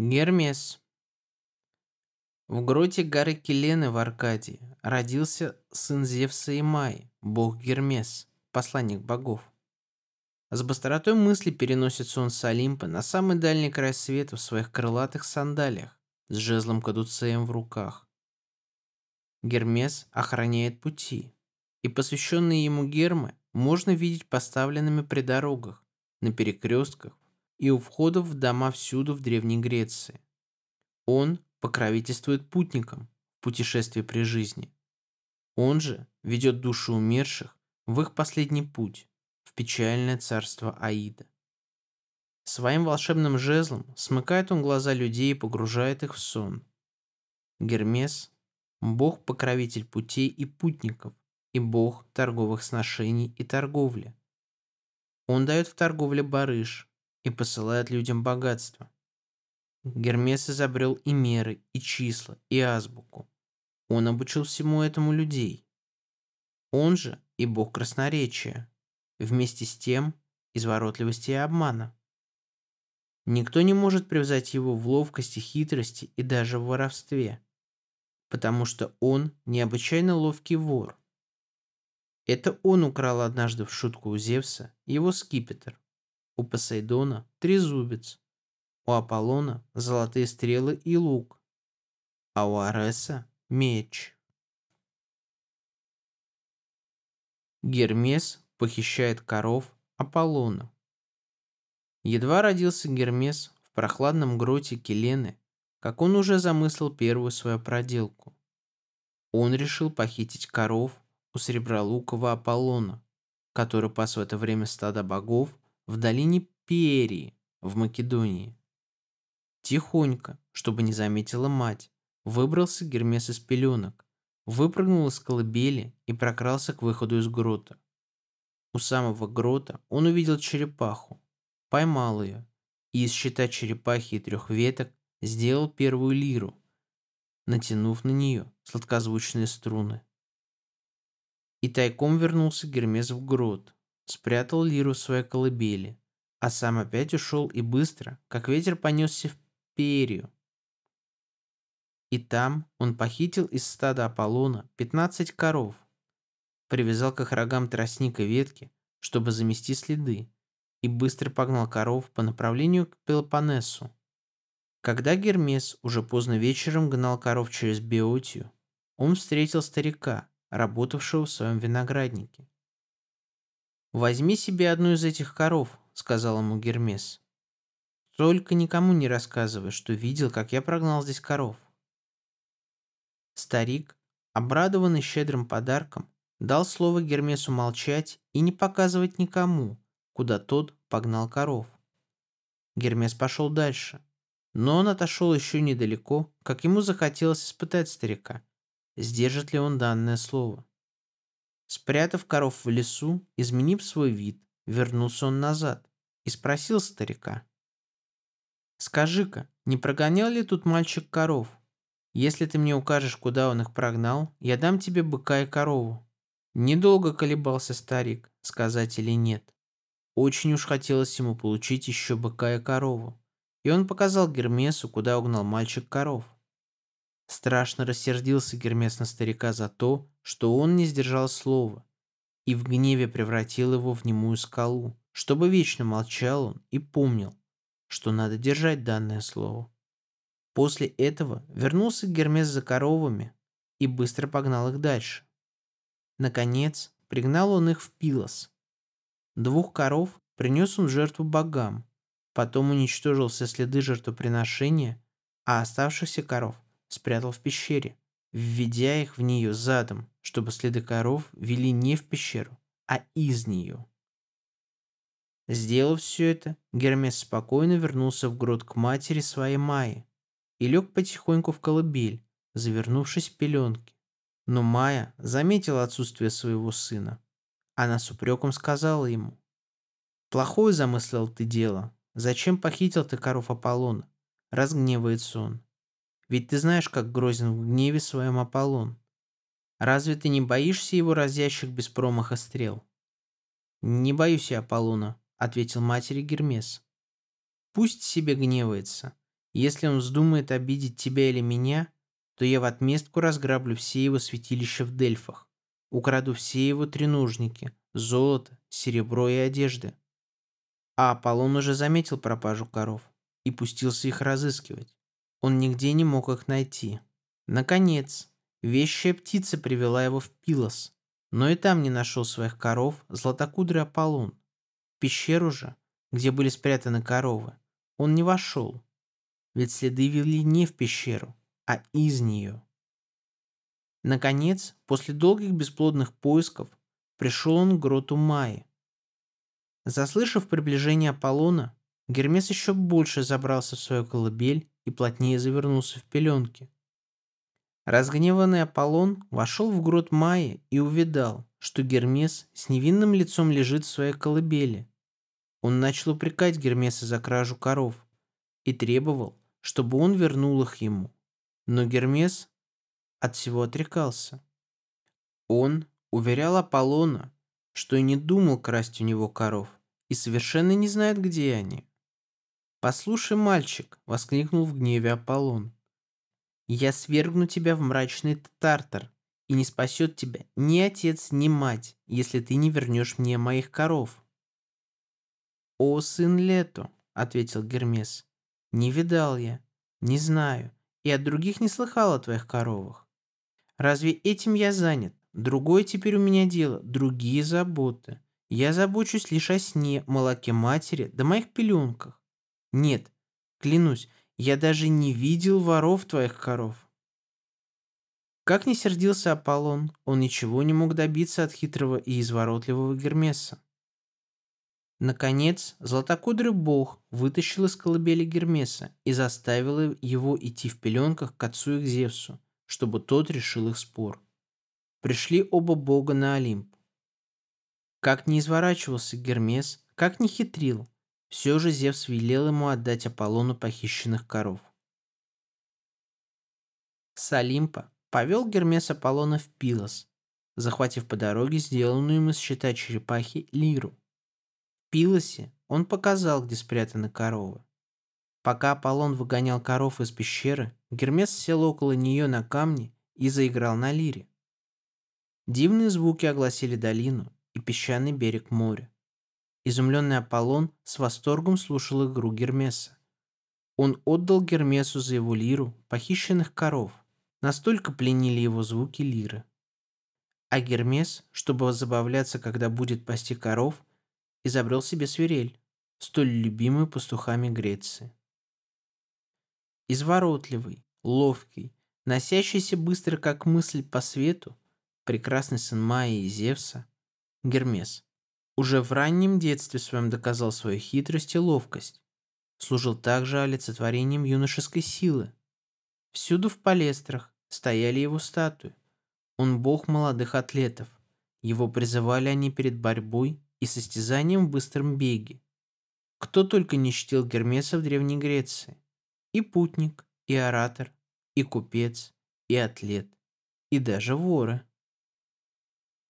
Гермес. В гроте горы Келены в Аркадии родился сын Зевса и Майи, бог Гермес, посланник богов. С быстротой мысли переносится он с Олимпа на самый дальний край света в своих крылатых сандалиях с жезлом кадуцеем в руках. Гермес охраняет пути, и посвященные ему гермы можно видеть поставленными при дорогах, на перекрестках, и у входов в дома всюду в Древней Греции. Он покровительствует путникам в путешествии при жизни. Он же ведет души умерших в их последний путь, в печальное царство Аида. Своим волшебным жезлом смыкает он глаза людей и погружает их в сон. Гермес – бог-покровитель путей и путников, и бог торговых сношений и торговли. Он дает в торговле барыш, и посылает людям богатство. Гермес изобрел и меры, и числа, и азбуку. Он обучил всему этому людей. Он же и бог красноречия, вместе с тем изворотливости и обмана. Никто не может превзойти его в ловкости, хитрости и даже в воровстве, потому что он необычайно ловкий вор. Это он украл однажды в шутку у Зевса его скипетр, у Посейдона – трезубец, у Аполлона – золотые стрелы и лук, а у Ареса – меч. Гермес похищает коров Аполлона. Едва родился Гермес в прохладном гроте Келены, как он уже замыслил первую свою проделку. Он решил похитить коров у Сребролукова Аполлона, который пас в это время стада богов в долине Перии в Македонии. Тихонько, чтобы не заметила мать, выбрался Гермес из пеленок, выпрыгнул из колыбели и прокрался к выходу из грота. У самого грота он увидел черепаху, поймал ее и из щита черепахи и трех веток сделал первую лиру, натянув на нее сладкозвучные струны. И тайком вернулся Гермес в грот, спрятал лиру в своей колыбели, а сам опять ушел и быстро, как ветер понесся в перью. И там он похитил из стада Аполлона 15 коров, привязал к их рогам тростник и ветки, чтобы замести следы, и быстро погнал коров по направлению к Пелопоннесу. Когда Гермес уже поздно вечером гнал коров через Биотию, он встретил старика, работавшего в своем винограднике. «Возьми себе одну из этих коров», — сказал ему Гермес. «Только никому не рассказывай, что видел, как я прогнал здесь коров». Старик, обрадованный щедрым подарком, дал слово Гермесу молчать и не показывать никому, куда тот погнал коров. Гермес пошел дальше, но он отошел еще недалеко, как ему захотелось испытать старика, сдержит ли он данное слово. Спрятав коров в лесу, изменив свой вид, вернулся он назад и спросил старика. «Скажи-ка, не прогонял ли тут мальчик коров? Если ты мне укажешь, куда он их прогнал, я дам тебе быка и корову». Недолго колебался старик, сказать или нет. Очень уж хотелось ему получить еще быка и корову. И он показал Гермесу, куда угнал мальчик коров. Страшно рассердился Гермес на старика за то, что он не сдержал слова, и в гневе превратил его в немую скалу, чтобы вечно молчал он и помнил, что надо держать данное слово. После этого вернулся Гермес за коровами и быстро погнал их дальше. Наконец, пригнал он их в Пилос. Двух коров принес он жертву богам, потом уничтожил все следы жертвоприношения, а оставшихся коров спрятал в пещере, введя их в нее задом, чтобы следы коров вели не в пещеру, а из нее. Сделав все это, Гермес спокойно вернулся в грот к матери своей Майи и лег потихоньку в колыбель, завернувшись в пеленки. Но Майя заметила отсутствие своего сына. Она с упреком сказала ему, «Плохое замыслил ты дело. Зачем похитил ты коров Аполлона?» Разгневается он. Ведь ты знаешь, как грозен в гневе своем Аполлон. Разве ты не боишься его разящих без промаха стрел? Не боюсь я Аполлона, ответил матери Гермес. Пусть себе гневается. Если он вздумает обидеть тебя или меня, то я в отместку разграблю все его святилища в Дельфах, украду все его треножники, золото, серебро и одежды. А Аполлон уже заметил пропажу коров и пустился их разыскивать. Он нигде не мог их найти. Наконец, вещая птица привела его в Пилос, но и там не нашел своих коров златокудрый Аполлон. В пещеру же, где были спрятаны коровы, он не вошел, ведь следы вели не в пещеру, а из нее. Наконец, после долгих бесплодных поисков, пришел он к гроту Майи. Заслышав приближение Аполлона, Гермес еще больше забрался в свою колыбель и плотнее завернулся в пеленки. Разгневанный Аполлон вошел в грот Майи и увидал, что Гермес с невинным лицом лежит в своей колыбели. Он начал упрекать Гермеса за кражу коров и требовал, чтобы он вернул их ему. Но Гермес от всего отрекался. Он уверял Аполлона, что и не думал красть у него коров и совершенно не знает, где они. «Послушай, мальчик!» — воскликнул в гневе Аполлон. «Я свергну тебя в мрачный тартар, и не спасет тебя ни отец, ни мать, если ты не вернешь мне моих коров». «О, сын Лето!» — ответил Гермес. «Не видал я, не знаю, и от других не слыхал о твоих коровах. Разве этим я занят? Другое теперь у меня дело, другие заботы. Я забочусь лишь о сне, молоке матери, да моих пеленках. Нет, клянусь, я даже не видел воров твоих коров. Как не сердился Аполлон, он ничего не мог добиться от хитрого и изворотливого Гермеса. Наконец, златокудрый бог вытащил из колыбели Гермеса и заставил его идти в пеленках к отцу их Зевсу, чтобы тот решил их спор. Пришли оба бога на Олимп. Как не изворачивался Гермес, как не хитрил, все же Зевс велел ему отдать Аполлону похищенных коров. С повел Гермес Аполлона в Пилос, захватив по дороге сделанную им из щита черепахи лиру. В Пилосе он показал, где спрятаны коровы. Пока Аполлон выгонял коров из пещеры, Гермес сел около нее на камне и заиграл на лире. Дивные звуки огласили долину и песчаный берег моря. Изумленный Аполлон с восторгом слушал игру Гермеса. Он отдал Гермесу за его лиру похищенных коров. Настолько пленили его звуки лиры. А Гермес, чтобы забавляться, когда будет пасти коров, изобрел себе свирель, столь любимую пастухами Греции. Изворотливый, ловкий, носящийся быстро как мысль по свету, прекрасный сын Майи и Зевса, Гермес уже в раннем детстве своем доказал свою хитрость и ловкость. Служил также олицетворением юношеской силы. Всюду в палестрах стояли его статуи. Он бог молодых атлетов. Его призывали они перед борьбой и состязанием в быстром беге. Кто только не чтил Гермеса в Древней Греции. И путник, и оратор, и купец, и атлет, и даже воры.